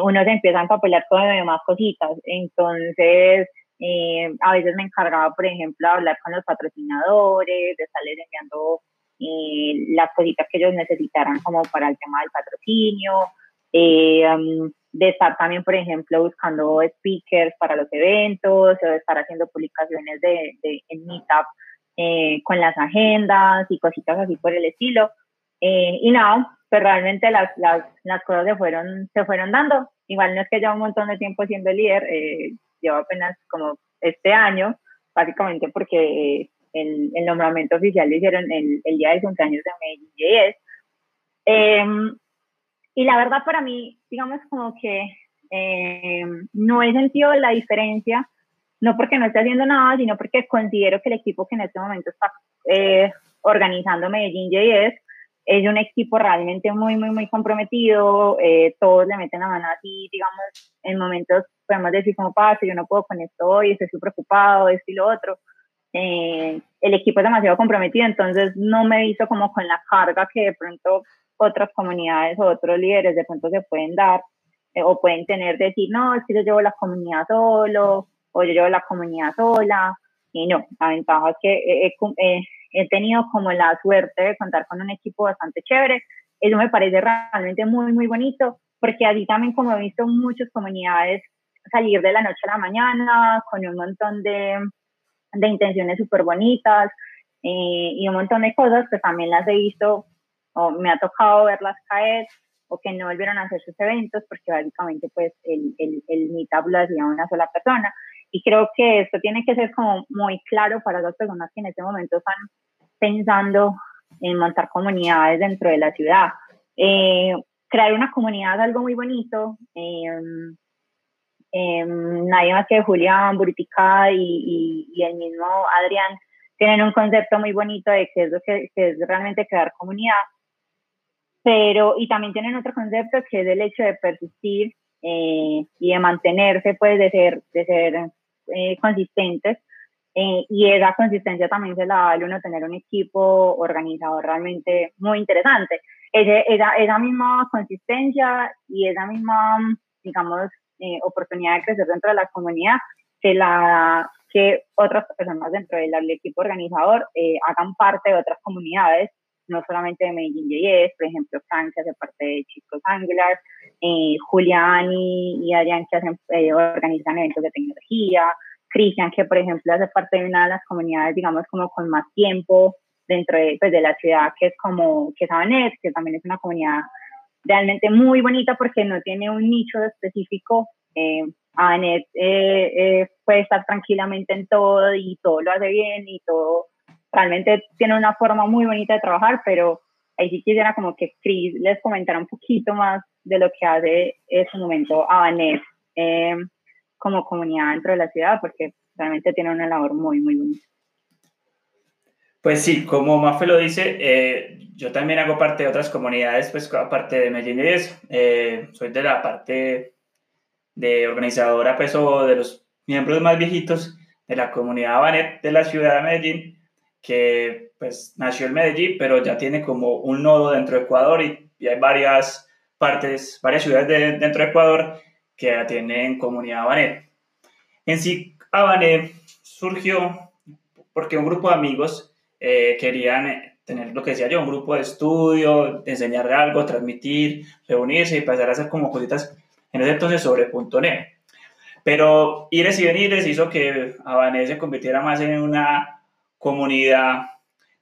uno se empieza a empapelar con demás cositas. Entonces, eh, a veces me encargaba, por ejemplo, hablar con los patrocinadores, de estarles enviando eh, las cositas que ellos necesitaran como para el tema del patrocinio, eh, de estar también, por ejemplo, buscando speakers para los eventos, o de estar haciendo publicaciones de, de en Meetup con las agendas y cositas así por el estilo. y nada, pues realmente las, las, las cosas se fueron, se fueron dando. Igual no es que lleva un montón de tiempo siendo líder, eh, llevo apenas como este año, básicamente porque el, el nombramiento oficial lo hicieron el, el, día de cumpleaños de Medellín em, y la verdad para mí, digamos como que em, no he sentido la diferencia, no porque no esté haciendo nada, sino porque considero que el equipo que en este momento está eh, organizando Medellín JS es un equipo realmente muy, muy, muy comprometido, eh, todos le meten la mano así, digamos, en momentos podemos decir como pasa, yo no puedo con esto hoy, estoy preocupado, esto y lo otro. Eh, el equipo es demasiado comprometido, entonces no me he visto como con la carga que de pronto otras comunidades o otros líderes de pronto se pueden dar eh, o pueden tener, decir, no, es que yo llevo la comunidad solo o yo llevo la comunidad sola. Y no, la ventaja es que he tenido como la suerte de contar con un equipo bastante chévere. Eso me parece realmente muy, muy bonito, porque así también como he visto muchas comunidades salir de la noche a la mañana con un montón de, de intenciones súper bonitas eh, y un montón de cosas que también las he visto o me ha tocado verlas caer o que no volvieron a hacer sus eventos porque básicamente pues el, el, el meetup lo hacía una sola persona y creo que esto tiene que ser como muy claro para las personas que en este momento están pensando en montar comunidades dentro de la ciudad. Eh, crear una comunidad es algo muy bonito. Eh, nadie más que Julián, Buritica y, y, el mismo Adrián tienen un concepto muy bonito de qué es lo que, es realmente crear comunidad. Pero, y también tienen otro concepto que es el hecho de persistir eh, y de mantenerse, pues, de ser, de ser eh, consistentes. Eh, y esa consistencia también se la da uno tener un equipo organizado realmente muy interesante. esa, esa misma consistencia y esa misma, digamos, eh, oportunidad de crecer dentro de la comunidad, que, la, que otras personas dentro del, equipo organizador eh, hagan parte de otras comunidades no solamente de Medellín JS, por ejemplo, Frank, que hace parte de Chicos Angular, eh, Julián y, Adrián, que hacen, eh, organizan eventos de tecnología, Cristian, que por ejemplo hace parte de una de las comunidades, digamos, como con más tiempo dentro de, pues, de la ciudad, que es como, que es que también es una comunidad realmente muy bonita porque no tiene un nicho específico. Eh, Anet eh, eh, puede estar tranquilamente en todo y todo lo hace bien y todo realmente tiene una forma muy bonita de trabajar, pero ahí sí quisiera como que Chris les comentara un poquito más de lo que hace en su momento Anet eh, como comunidad dentro de la ciudad, porque realmente tiene una labor muy, muy bonita. Pues sí, como Mafe lo dice, eh, yo también hago parte de otras comunidades, pues aparte de Medellín eh, soy de la parte de organizadora, pues o de los miembros más viejitos de la comunidad Banet de la ciudad de Medellín, que pues nació en Medellín, pero ya tiene como un nodo dentro de Ecuador y, hay varias partes, varias ciudades dentro de Ecuador que tienen comunidad Banet. En sí, Abanet surgió porque un grupo de amigos eh, querían eh, tener lo que decía yo, un grupo de estudio, enseñar algo, transmitir, reunirse y pasar a hacer como cositas en ese entonces sobre .NET. Pero ires y venires hizo que Abané se convirtiera más en una comunidad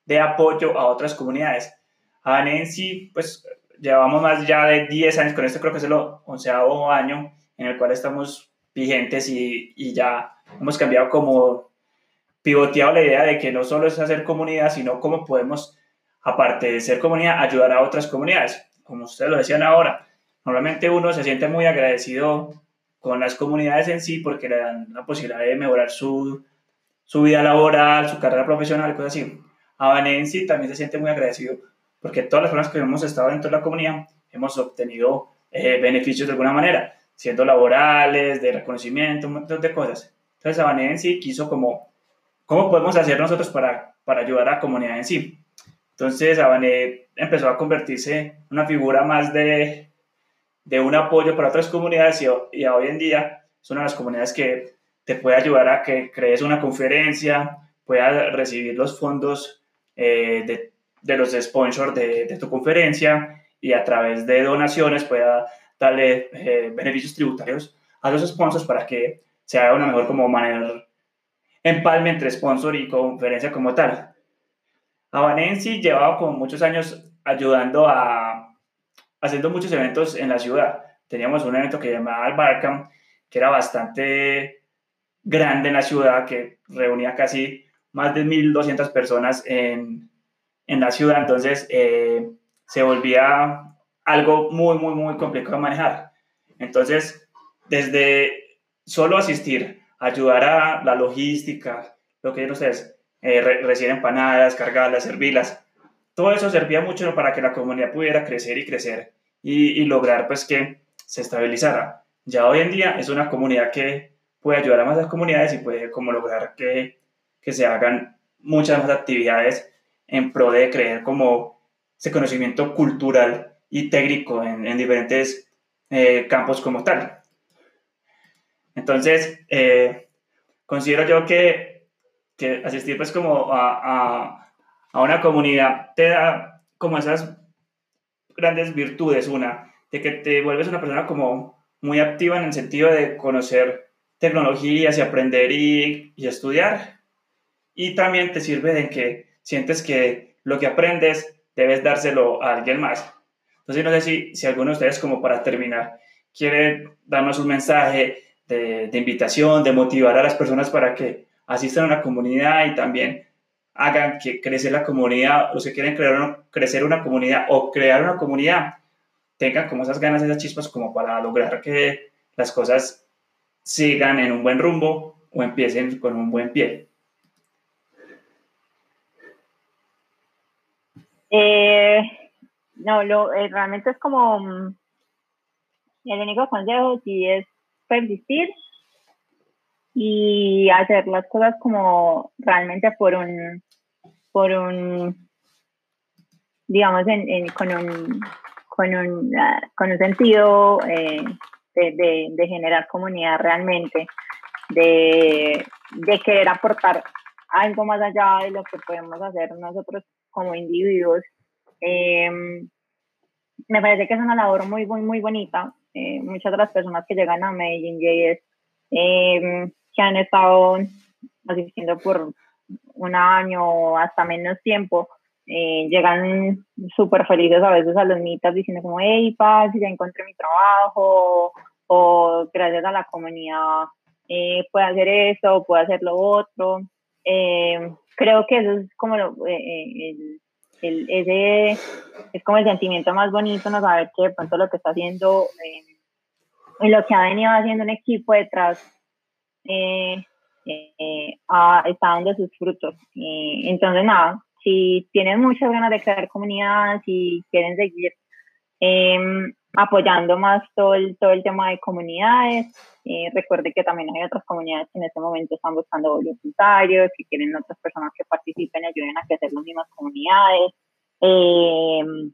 de apoyo a otras comunidades. Abané en sí, pues llevamos más ya de 10 años, con esto creo que es el onceavo año en el cual estamos vigentes y, y ya hemos cambiado como pivoteado la idea de que no solo es hacer comunidad, sino cómo podemos, aparte de ser comunidad, ayudar a otras comunidades. Como ustedes lo decían ahora, normalmente uno se siente muy agradecido con las comunidades en sí porque le dan la posibilidad de mejorar su, su vida laboral, su carrera profesional, cosas así. A en sí también se siente muy agradecido porque todas las personas que hemos estado dentro de la comunidad hemos obtenido eh, beneficios de alguna manera, siendo laborales, de reconocimiento, un montón de cosas. Entonces, Abané en sí quiso como ¿Cómo podemos hacer nosotros para, para ayudar a la comunidad en sí? Entonces, Abané empezó a convertirse en una figura más de, de un apoyo para otras comunidades y, y, hoy en día es una de las comunidades que te puede ayudar a que crees una conferencia, puedas recibir los fondos eh, de, de, los sponsors de, de, tu conferencia y a través de donaciones pueda darle eh, beneficios tributarios a los sponsors para que se haga una mejor como manera empalme entre sponsor y conferencia como tal. Abanensi llevaba como muchos años ayudando a, haciendo muchos eventos en la ciudad. Teníamos un evento que llamaba Albarcam, que era bastante grande en la ciudad, que reunía casi más de 1.200 personas en, en la ciudad. Entonces, eh, se volvía algo muy, muy, muy complicado de manejar. Entonces, desde solo asistir ayudar a la logística, lo que ustedes, eh, recibir empanadas, cargarlas, servirlas. Todo eso servía mucho para que la comunidad pudiera crecer y crecer y, lograr pues que se estabilizara. Ya hoy en día es una comunidad que puede ayudar a más comunidades y puede como lograr que, que se hagan muchas más actividades en pro de crear como ese conocimiento cultural y técnico en, en diferentes eh, campos como tal. Entonces, eh, considero yo que, que, asistir pues como a, a, a, una comunidad te da como esas grandes virtudes. Una, de que te vuelves una persona como muy activa en el sentido de conocer tecnologías y aprender y, y estudiar. Y también te sirve de que sientes que lo que aprendes debes dárselo a alguien más. Entonces, no sé si, si alguno de ustedes, como para terminar, quiere darnos un mensaje de, invitación, de motivar a las personas para que asistan a una comunidad y también hagan que crecer la comunidad o si quieren crear crecer una comunidad o crear una comunidad, tengan como esas ganas, esas chispas como para lograr que las cosas sigan en un buen rumbo o empiecen con un buen pie. Eh, no, lo, eh, realmente es como mm, el único consejo si es persistir y hacer las cosas como realmente por un, por un, digamos, con, un, con, un, ah, con un sentido eh, de, generar comunidad realmente, de, querer aportar algo más allá de lo que podemos hacer nosotros como individuos Em, me parece que es una labor muy, muy, muy bonita. Eh, muchas de las personas que llegan a Medellín JS eh, que han estado asistiendo por un año o hasta menos tiempo, eh, llegan súper felices a veces a los mitas diciendo como, hey, paz, ya encontré mi trabajo, o gracias a la comunidad eh, puedo hacer eso, puedo hacer lo otro. Eh, creo que eso es como lo, el, el, ese es como el sentimiento más bonito, no saber que de pronto lo que está haciendo y lo que ha venido haciendo un equipo detrás eh, eh, está dando sus frutos. entonces, nada, si tienen muchas ganas de crear comunidad, si quieren seguir em, apoyando más todo el, todo el tema de comunidades, eh, recuerde que también hay otras comunidades que en este momento están buscando voluntarios, que quieren otras personas que participen y ayuden a crecer las mismas comunidades. Em,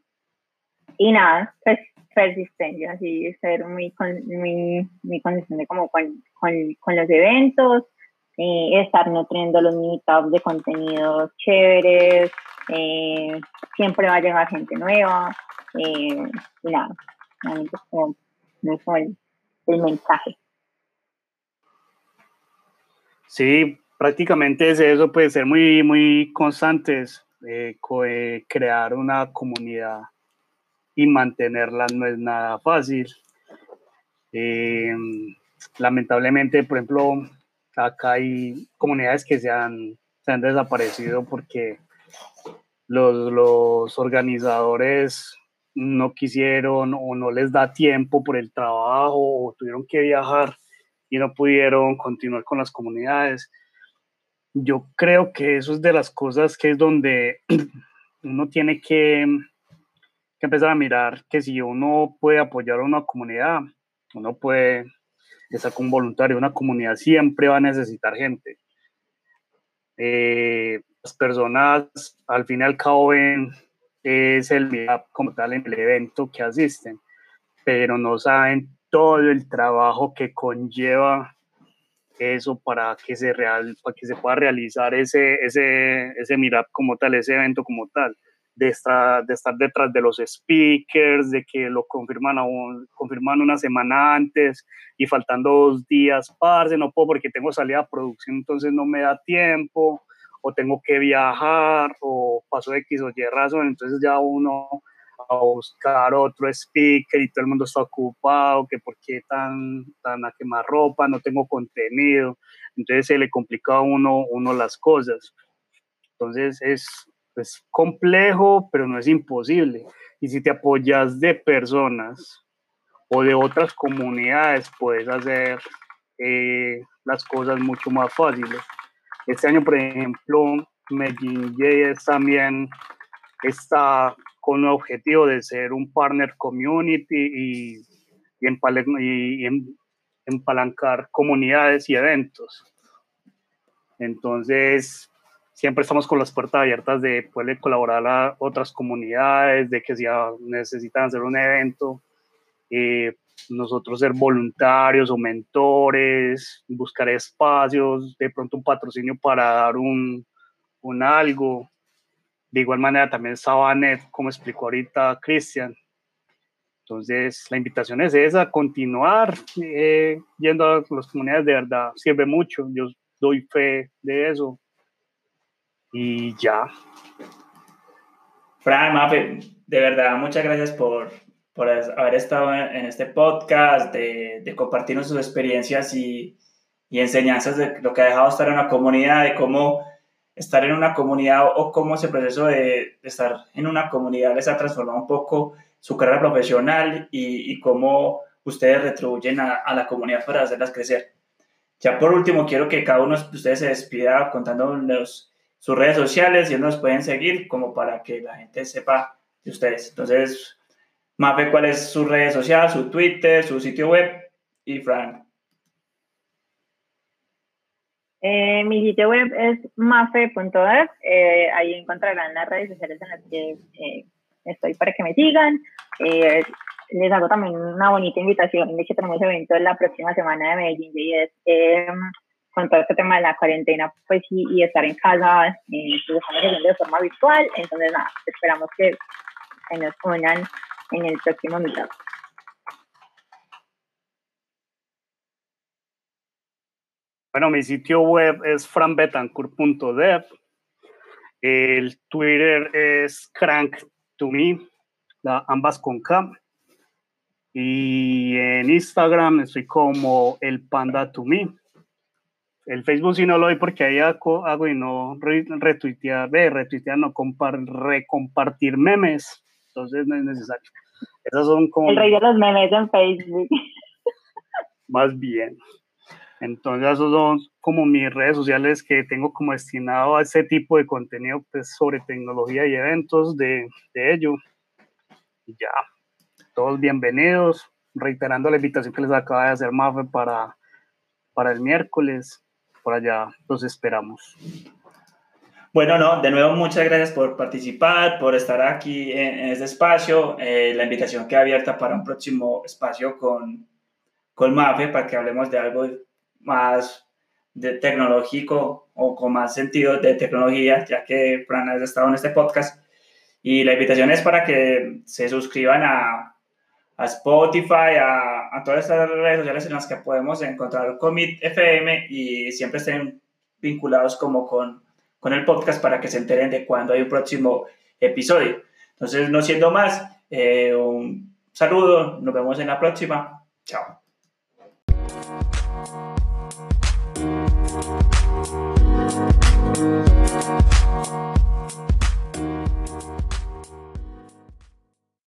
y nada, pues persistencia, así ser muy, muy, muy consistente como con, con, con los eventos, eh, estar nutriendo los meetups de contenidos chéveres, eh, siempre va a llegar gente nueva, eh, y nada, Sí, prácticamente es eso, puede ser muy, muy constantes, eh, crear una comunidad y mantenerla no es nada fácil. Eh, lamentablemente, por ejemplo, acá hay comunidades que se han, se han desaparecido porque los, los organizadores no quisieron o no les da tiempo por el trabajo o tuvieron que viajar y no pudieron continuar con las comunidades. Yo creo que eso es de las cosas que es donde uno tiene que que empezar a mirar que si uno puede apoyar a una comunidad, uno puede estar con un voluntario, una comunidad siempre va a necesitar gente. Eh, las personas al fin y al cabo ven es el como tal en el evento que asisten, pero no saben todo el trabajo que conlleva eso para que se real, para que se pueda realizar ese, ese, ese como tal, ese evento como tal de estar, de estar detrás de los speakers, de que lo confirman, aún, confirman una semana antes y faltando dos días, parce, no puedo porque tengo salida a producción, entonces no me da tiempo, o tengo que viajar, o paso X o Y razón, entonces ya uno a buscar otro speaker y todo el mundo está ocupado, que por qué tan, tan a quemar ropa, no tengo contenido, entonces se le complica a uno, uno las cosas. Entonces es, es complejo, pero no es imposible. Y si te apoyas de personas o de otras comunidades, puedes hacer eh, las cosas mucho más fáciles. Este año, por ejemplo, Medellín también está con el objetivo de ser un partner community y, y, empalancar comunidades y eventos. Entonces, siempre estamos con las puertas abiertas de poder colaborar a otras comunidades, de que si necesitan hacer un evento, eh, nosotros ser voluntarios o mentores, buscar espacios, de pronto un patrocinio para dar un, un algo. De igual manera también Sabanet, como explicó ahorita Cristian. Entonces, la invitación es esa, continuar eh, yendo a las comunidades, de verdad, sirve mucho. Yo doy fe de eso y ya. Fran, de verdad, muchas gracias por, por haber estado en este podcast, de, de compartirnos sus experiencias y, y, enseñanzas de lo que ha dejado estar en una comunidad, de cómo estar en una comunidad o cómo ese proceso de, de estar en una comunidad les ha transformado un poco su carrera profesional y, y cómo ustedes retribuyen a, a, la comunidad para hacerlas crecer. Ya por último, quiero que cada uno de ustedes se despida contándonos sus redes sociales y nos pueden seguir como para que la gente sepa de ustedes. Entonces, Mafe, ¿cuál es su red social, su Twitter, su sitio web? Y Frank. Eh, mi sitio web es mafe.es. Eh, ahí encontrarán las redes sociales en las que eh, estoy para que me sigan. les hago también una bonita invitación. De hecho, tenemos evento la próxima semana de Medellín y es con todo este tema de la cuarentena pues y, y estar en casa, eh, pues estamos haciendo de forma virtual, entonces nada, esperamos que nos unan en el próximo meetup. Bueno, mi sitio web es franbetancourt.dev. El Twitter es crank to me, ambas con K. Y en Instagram estoy como el panda to me. El Facebook sí no lo doy porque ahí hago, y no retuitear, retuitear, no recompartir memes. Entonces no es necesario. Esas son como... El rey de los memes en Facebook. Más bien. Entonces, esos son como mis redes sociales que tengo como destinado a ese tipo de contenido pues, sobre tecnología y eventos de, de ello. Y ya, todos bienvenidos. Reiterando la invitación que les acaba de hacer Mafe para, para el miércoles. Por allá los esperamos. Bueno, no, de nuevo muchas gracias por participar, por estar aquí en, este espacio. Eh, la invitación queda abierta para un próximo espacio con, con Mafe para que hablemos de algo más de tecnológico o con más sentido de tecnología, ya que Fran ha estado en este podcast. Y la invitación es para que se suscriban a, a Spotify, a, a, todas estas redes sociales en las que podemos encontrar Commit FM y siempre estén vinculados como con, con el podcast para que se enteren de cuando hay un próximo episodio. Entonces, no siendo más, eh, un saludo, nos vemos en la próxima. Chao.